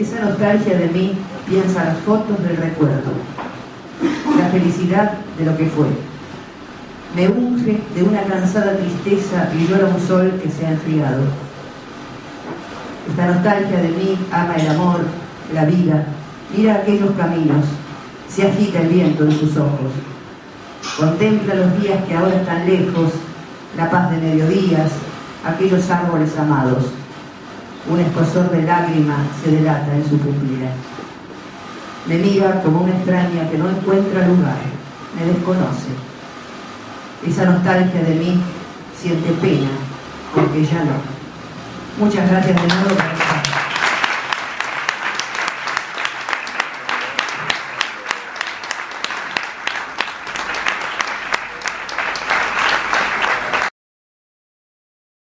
Esa nostalgia de mí piensa las fotos del recuerdo, la felicidad de lo que fue. Me unge de una cansada tristeza y llora un sol que se ha enfriado. Esta nostalgia de mí ama el amor, la vida, mira aquellos caminos, se agita el viento en sus ojos. Contempla los días que ahora están lejos, la paz de mediodías, aquellos árboles amados. Un escosor de lágrimas se delata en su pupila. Me mira como una extraña que no encuentra lugar, me desconoce. Esa nostalgia de mí siente pena, porque ya no. Muchas gracias de nuevo.